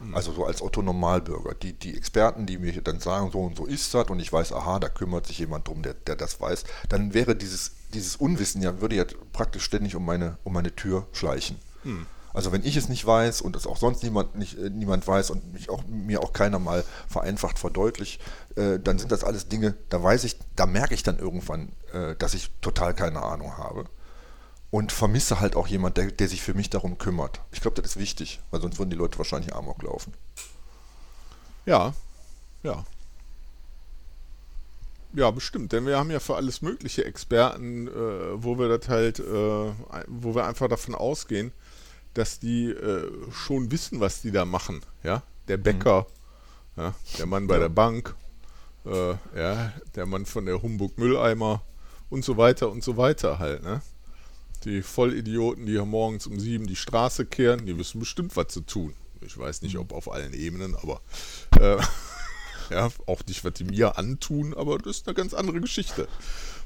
Speaker 1: mhm. also so als Otto Normalbürger, die, die Experten, die mir dann sagen, so und so ist das und ich weiß, aha, da kümmert sich jemand drum, der, der das weiß, dann wäre dieses, dieses Unwissen ja, würde ja praktisch ständig um meine, um meine Tür schleichen. Mhm. Also wenn ich es nicht weiß und es auch sonst niemand, nicht, äh, niemand weiß und mich auch, mir auch keiner mal vereinfacht verdeutlicht, äh, dann sind das alles Dinge, da weiß ich, da merke ich dann irgendwann, äh, dass ich total keine Ahnung habe. Und vermisse halt auch jemand, der, der sich für mich darum kümmert. Ich glaube, das ist wichtig, weil sonst würden die Leute wahrscheinlich Amok laufen.
Speaker 2: Ja, ja. Ja, bestimmt, denn wir haben ja für alles mögliche Experten, äh, wo wir das halt, äh, wo wir einfach davon ausgehen, dass die äh, schon wissen, was die da machen. Ja, der Bäcker, mhm. ja, der Mann bei der Bank, äh, ja, der Mann von der Humbug Mülleimer und so weiter und so weiter halt. Ne? Die Vollidioten, die hier morgens um sieben die Straße kehren, die wissen bestimmt, was zu tun. Ich weiß nicht, ob auf allen Ebenen, aber äh, ja, auch nicht, was die mir antun, aber das ist eine ganz andere Geschichte.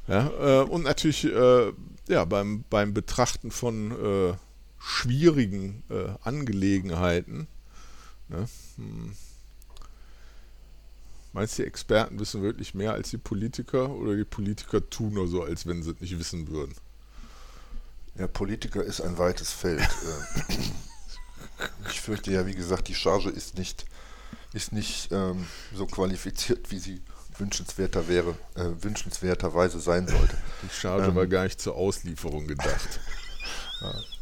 Speaker 2: Ja, äh, und natürlich äh, ja, beim, beim Betrachten von äh, schwierigen äh, Angelegenheiten. Ne? Hm. Meinst du, die Experten wissen wirklich mehr als die Politiker oder die Politiker tun nur so, als wenn sie es nicht wissen würden?
Speaker 1: Ja, Politiker ist ein weites Feld. Äh, ich fürchte ja, wie gesagt, die Charge ist nicht, ist nicht ähm, so qualifiziert, wie sie wünschenswerter wäre, äh, wünschenswerterweise sein sollte.
Speaker 2: Die Charge ähm, war gar nicht zur Auslieferung gedacht.
Speaker 1: ja.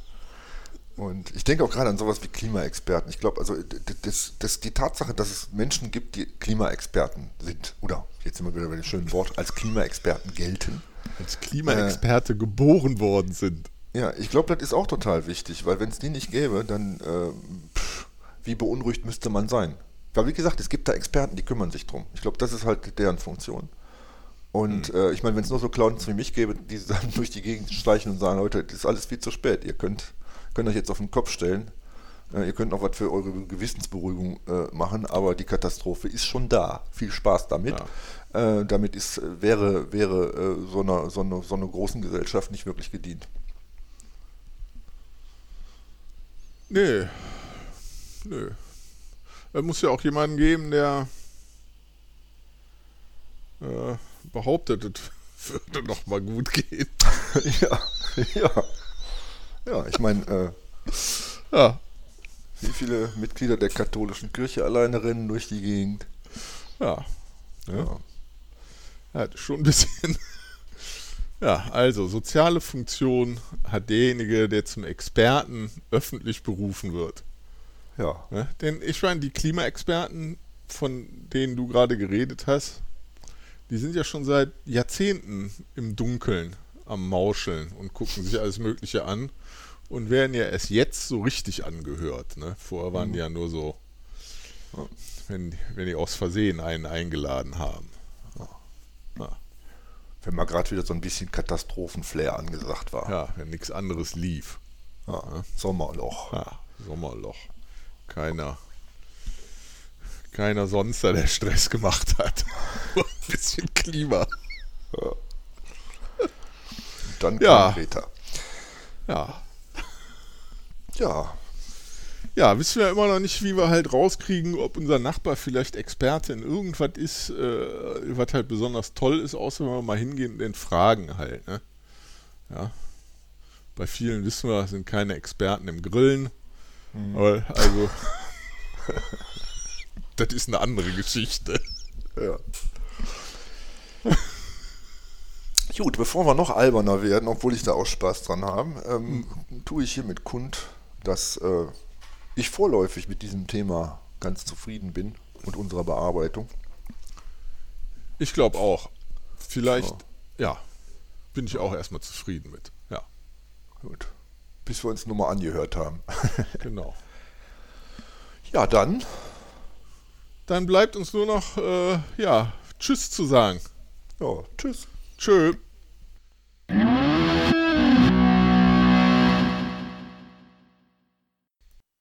Speaker 1: Und ich denke auch gerade an sowas wie Klimaexperten. Ich glaube, also das, das, die Tatsache, dass es Menschen gibt, die Klimaexperten sind, oder jetzt wir wieder bei dem schönen Wort, als Klimaexperten gelten.
Speaker 2: Als Klimaexperte äh, geboren worden sind.
Speaker 1: Ja, ich glaube, das ist auch total wichtig, weil wenn es die nicht gäbe, dann äh, pff, wie beunruhigt müsste man sein? Weil wie gesagt, es gibt da Experten, die kümmern sich drum. Ich glaube, das ist halt deren Funktion. Und mhm. äh, ich meine, wenn es nur so Clowns wie mich gäbe, die dann durch die Gegend schleichen und sagen, Leute, das ist alles viel zu spät, ihr könnt könnt euch jetzt auf den Kopf stellen. Äh, ihr könnt noch was für eure Gewissensberuhigung äh, machen, aber die Katastrophe ist schon da. Viel Spaß damit. Ja. Äh, damit ist, wäre, wäre so, einer, so, eine, so einer großen Gesellschaft nicht wirklich gedient.
Speaker 2: Nee. Nö. Es muss ja auch jemanden geben, der äh, behauptet, es würde noch mal gut gehen.
Speaker 1: ja, ja. Ja, ich meine, äh,
Speaker 2: ja.
Speaker 1: wie viele Mitglieder der katholischen Kirche alleine rennen durch die Gegend?
Speaker 2: Ja.
Speaker 1: ja.
Speaker 2: Ja, schon ein bisschen. Ja, also soziale Funktion hat derjenige, der zum Experten öffentlich berufen wird.
Speaker 1: Ja.
Speaker 2: Ne? Denn ich meine, die Klimaexperten, von denen du gerade geredet hast, die sind ja schon seit Jahrzehnten im Dunkeln am Mauscheln und gucken sich alles Mögliche an und werden ja erst jetzt so richtig angehört. Ne? Vorher waren die ja nur so, wenn, wenn die aus Versehen einen eingeladen haben.
Speaker 1: Wenn mal gerade wieder so ein bisschen Katastrophenflair angesagt war.
Speaker 2: Ja, wenn nichts anderes lief.
Speaker 1: Ja. Sommerloch.
Speaker 2: Ja, Sommerloch. Keiner. Keiner sonst, da der Stress gemacht hat. Ein bisschen Klima.
Speaker 1: Dann
Speaker 2: Ja.
Speaker 1: Greta.
Speaker 2: Ja.
Speaker 1: Ja,
Speaker 2: Ja, wissen wir immer noch nicht, wie wir halt rauskriegen, ob unser Nachbar vielleicht Experte in irgendwas ist, äh, was halt besonders toll ist, außer wenn wir mal hingehen und den fragen halt. Ne? Ja. Bei vielen wissen wir, sind keine Experten im Grillen. Aber, also, das ist eine andere Geschichte.
Speaker 1: Ja. Gut, bevor wir noch alberner werden, obwohl ich da auch Spaß dran habe, ähm, tue ich hiermit kund, dass äh, ich vorläufig mit diesem Thema ganz zufrieden bin und unserer Bearbeitung.
Speaker 2: Ich glaube auch. Vielleicht, ja, bin ich auch erstmal zufrieden mit. Ja,
Speaker 1: Gut. Bis wir uns nur mal angehört haben.
Speaker 2: genau.
Speaker 1: Ja, dann.
Speaker 2: Dann bleibt uns nur noch, äh, ja, Tschüss zu sagen.
Speaker 1: Ja, tschüss.
Speaker 2: Tschö.